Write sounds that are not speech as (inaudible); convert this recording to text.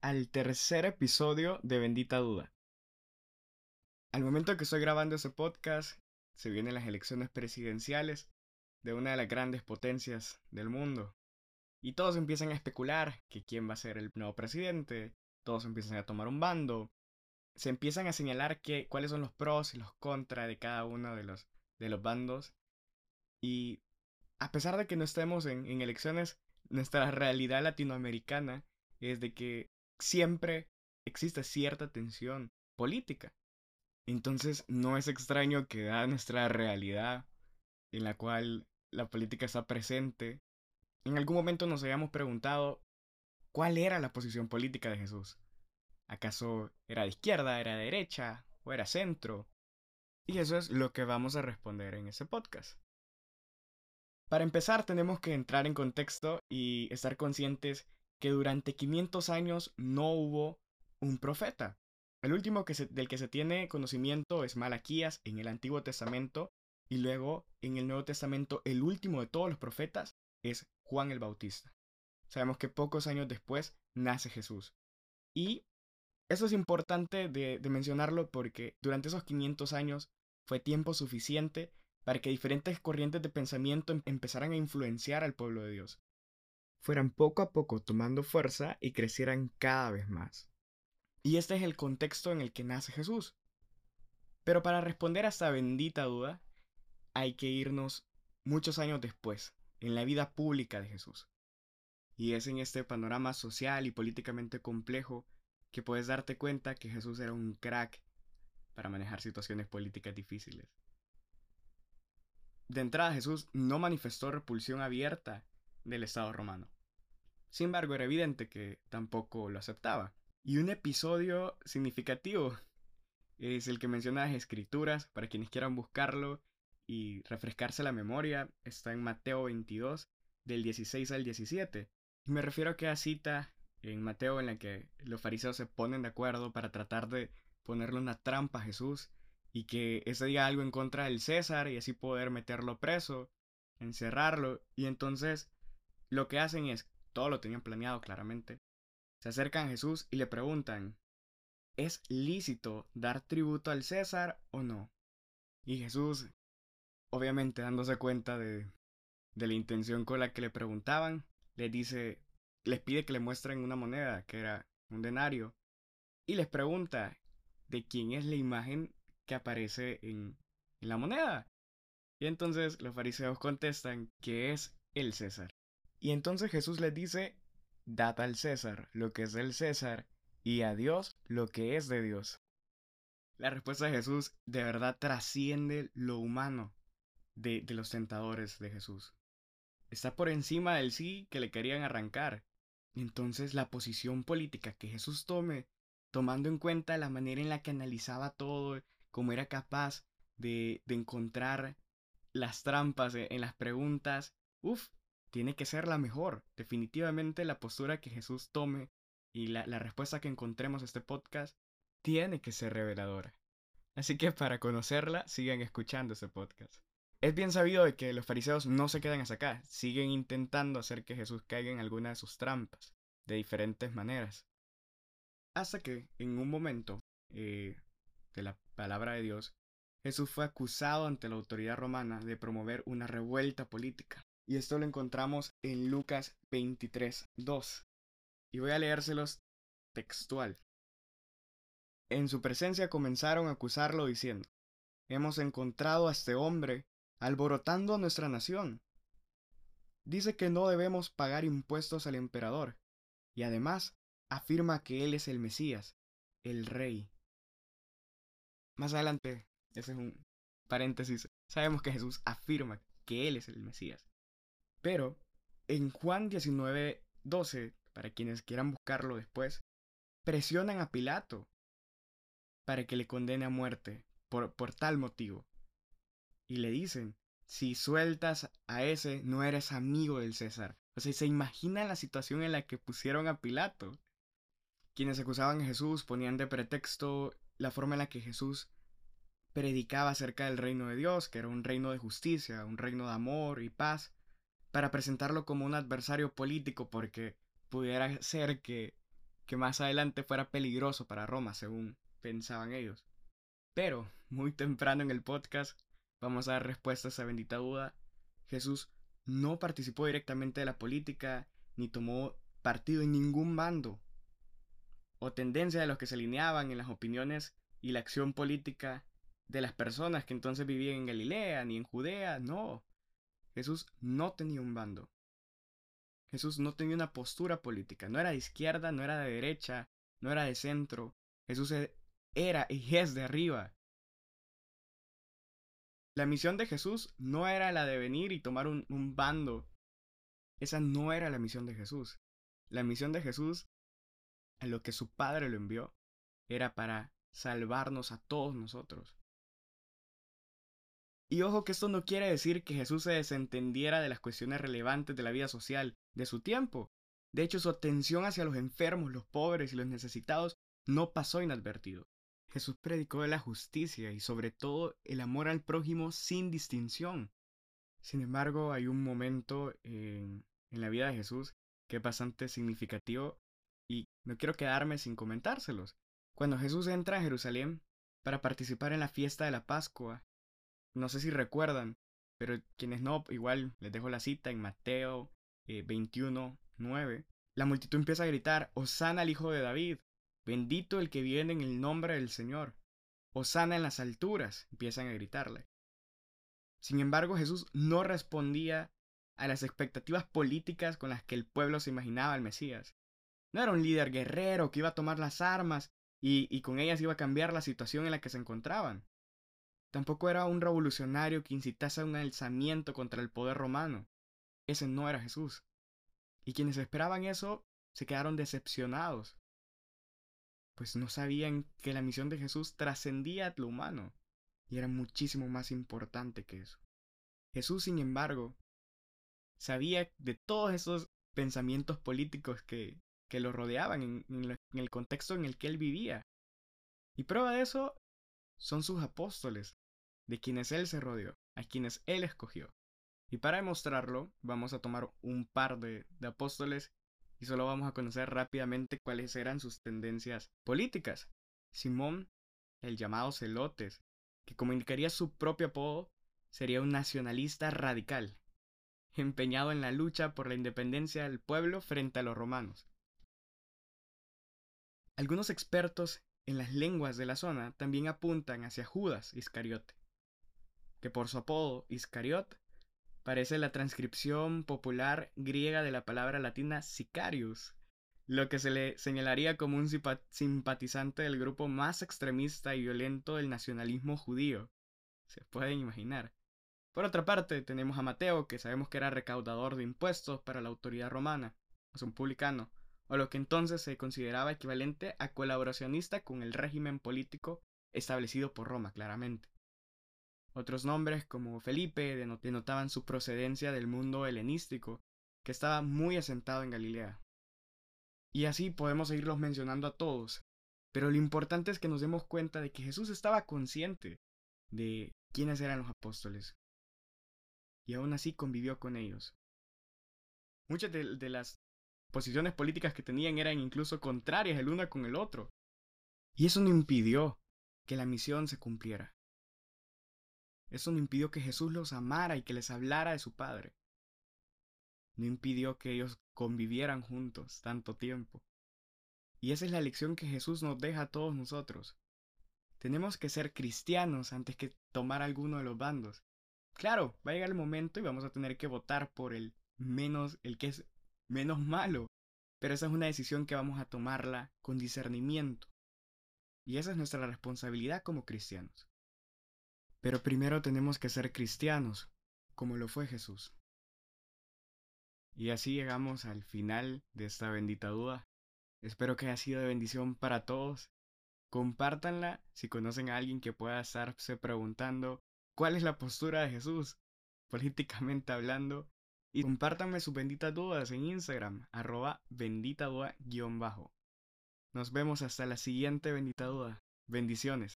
al tercer episodio de Bendita Duda. Al momento que estoy grabando este podcast, se vienen las elecciones presidenciales de una de las grandes potencias del mundo. Y todos empiezan a especular que quién va a ser el nuevo presidente, todos empiezan a tomar un bando, se empiezan a señalar que, cuáles son los pros y los contras de cada uno de los, de los bandos. Y a pesar de que no estemos en, en elecciones, nuestra realidad latinoamericana es de que siempre existe cierta tensión política. Entonces no es extraño que da nuestra realidad en la cual la política está presente, en algún momento nos hayamos preguntado cuál era la posición política de Jesús. ¿Acaso era de izquierda, era de derecha o era centro? Y eso es lo que vamos a responder en este podcast. Para empezar tenemos que entrar en contexto y estar conscientes que durante 500 años no hubo un profeta. El último que del que se tiene conocimiento es Malaquías en el Antiguo Testamento y luego en el Nuevo Testamento el último de todos los profetas es Juan el Bautista. Sabemos que pocos años después nace Jesús. Y eso es importante de, de mencionarlo porque durante esos 500 años fue tiempo suficiente para que diferentes corrientes de pensamiento em-, empezaran a influenciar al pueblo de Dios fueran poco a poco tomando fuerza y crecieran cada vez más. Y este es el contexto en el que nace Jesús. Pero para responder a esta bendita duda, hay que irnos muchos años después, en la vida pública de Jesús. Y es en este panorama social y políticamente complejo que puedes darte cuenta que Jesús era un crack para manejar situaciones políticas difíciles. De entrada Jesús no manifestó repulsión abierta del Estado romano. Sin embargo, era evidente que tampoco lo aceptaba. Y un episodio significativo es el que menciona las escrituras, para quienes quieran buscarlo y refrescarse la memoria, está en Mateo 22, del 16 al 17. Me refiero a aquella cita en Mateo en la que los fariseos se ponen de acuerdo para tratar de ponerle una trampa a Jesús y que ese diga algo en contra del César y así poder meterlo preso, encerrarlo. Y entonces lo que hacen es todo lo tenían planeado claramente, se acercan a Jesús y le preguntan, ¿es lícito dar tributo al César o no? Y Jesús, obviamente dándose cuenta de, la intención con la que le preguntaban, les dice, les pide que le muestren una moneda, que era un denario, y les pregunta de quién es la imagen que aparece en, en la moneda. Y entonces los fariseos contestan que es el César. Y entonces Jesús les dice, dad al César lo que es del César y a Dios lo que es de Dios. La respuesta de Jesús de verdad trasciende lo humano de, de los tentadores de Jesús. Está por encima del sí que le querían arrancar. Entonces la posición política que Jesús tome, tomando en cuenta la manera en la que analizaba todo, cómo era capaz de, de encontrar las trampas en las preguntas, uff, tiene que ser la mejor. Definitivamente la postura que Jesús tome y la, respuesta que encontremos en este podcast tiene que ser reveladora. Así que para conocerla, sigan escuchando este podcast. Es bien sabido de que los fariseos no se quedan hasta acá, siguen intentando hacer que Jesús caiga en alguna de sus trampas, de diferentes maneras. Hasta que, en un momento eh, de la palabra de Dios, Jesús fue acusado ante la autoridad romana de promover una revuelta política. Y esto lo encontramos en Lucas 23, 2. Y voy a leérselos textual. En su presencia comenzaron a acusarlo diciendo, Hemos encontrado a este hombre alborotando a nuestra nación. Dice que no debemos pagar impuestos al emperador, y además afirma que él es el Mesías, el rey. Más adelante, ese es un paréntesis, sabemos que Jesús afirma que él es el Mesías. Pero en Juan 19, 12, para quienes quieran buscarlo después, presionan a Pilato para que le condene a muerte por, por tal motivo. Y le dicen, si sueltas a ese, no eres amigo del César. O sea, se imagina la situación en la que pusieron a Pilato. Quienes acusaban a Jesús ponían de pretexto la forma en la que Jesús predicaba acerca del reino de Dios, que era un reino de justicia, un reino de amor y paz para presentarlo como un adversario político porque pudiera ser que que más adelante fuera peligroso para Roma, según pensaban ellos. Pero, muy temprano en el podcast, vamos a dar respuesta a esa bendita duda. Jesús no participó directamente de la política, ni tomó partido en ningún bando o tendencia de los que se alineaban en las opiniones y la acción política de las personas que entonces vivían en Galilea ni en Judea, no. Jesús no tenía un bando. Jesús no tenía una postura política, no era de izquierda, no era de derecha, no era de centro. Jesús e, era y es de arriba. La misión de Jesús no era la de venir y tomar un, un bando. Esa no era la misión de Jesús. La misión de Jesús, a lo que su Padre lo envió, era para salvarnos a todos nosotros. Y ojo que esto no quiere decir que Jesús se desentendiera de las cuestiones relevantes de la vida social de su tiempo. De hecho, su atención hacia los enfermos, los pobres y los necesitados no pasó inadvertido. Jesús predicó de la justicia y sobre todo el amor al prójimo sin distinción. Sin embargo, hay un momento en, en la vida de Jesús que es bastante significativo y no quiero quedarme sin comentárselos. Cuando Jesús entra a Jerusalén para participar en la fiesta de la Pascua, no sé si recuerdan, pero quienes no, igual les dejo la cita en Mateo 21, eh, 9. La multitud empieza a gritar, Osana al Hijo de David, bendito el que viene en el nombre del Señor. Osana en las alturas, empiezan a gritarle. Sin embargo, Jesús no respondía a las expectativas políticas con las que el pueblo se imaginaba al Mesías. No era un líder guerrero que iba a tomar las armas y, y con ellas iba a cambiar la situación en la que se encontraban. Tampoco era un revolucionario que incitase a un alzamiento contra el poder romano. Ese no era Jesús. Y quienes esperaban eso se quedaron decepcionados, pues no sabían que la misión de Jesús trascendía lo humano y era muchísimo más importante que eso. Jesús, sin embargo, sabía de todos esos pensamientos políticos que, que lo rodeaban en, en el contexto en el que él vivía. Y prueba de eso son sus apóstoles, de quienes él se rodeó, a quienes él escogió. Y para demostrarlo, vamos a tomar un par de, apóstoles y solo vamos a conocer rápidamente cuáles eran sus tendencias políticas. Simón, el llamado Celotes, que como indicaría su propio apodo, sería un nacionalista radical, empeñado en la lucha por la independencia del pueblo frente a los romanos. Algunos expertos en las lenguas de la zona también apuntan hacia Judas Iscariote, que por su apodo Iscariot parece la transcripción popular griega de la palabra latina sicarius, lo que se le señalaría como un simpatizante del grupo más extremista y violento del nacionalismo judío. Se pueden imaginar. Por otra parte, tenemos a Mateo, que sabemos que era recaudador de impuestos para la autoridad romana, es un publicano, o lo que entonces se consideraba equivalente a colaboracionista con el régimen político establecido por Roma, claramente. Otros nombres como Felipe denotaban su procedencia del mundo helenístico, que estaba muy asentado en Galilea. Y así podemos seguirlos mencionando a todos, pero lo importante es que nos demos cuenta de que Jesús estaba consciente de quiénes eran los apóstoles. Y aún así convivió con ellos. Muchas de, las posiciones políticas que tenían eran incluso contrarias el uno con el otro. Y eso no impidió que la misión se cumpliera. Eso no impidió que Jesús los amara y que les hablara de su Padre. No impidió que ellos convivieran juntos tanto tiempo. Y esa es la lección que Jesús nos deja a todos nosotros. Tenemos que ser cristianos antes que tomar alguno de los bandos. Claro, va a llegar el momento y vamos a tener que votar por el menos, el que es menos malo. Pero esa es una decisión que vamos a tomarla con discernimiento. Y esa es nuestra responsabilidad como cristianos. Pero primero tenemos que ser cristianos, como lo fue Jesús. Y así llegamos al final de esta bendita duda. Espero que haya sido de bendición para todos. Compártanla si conocen a alguien que pueda estarse preguntando cuál es la postura de Jesús, (laughs) políticamente hablando. Y compártanme sus benditas dudas en Instagram, arroba bendita duda bajo. Nos vemos hasta la siguiente bendita duda. Bendiciones.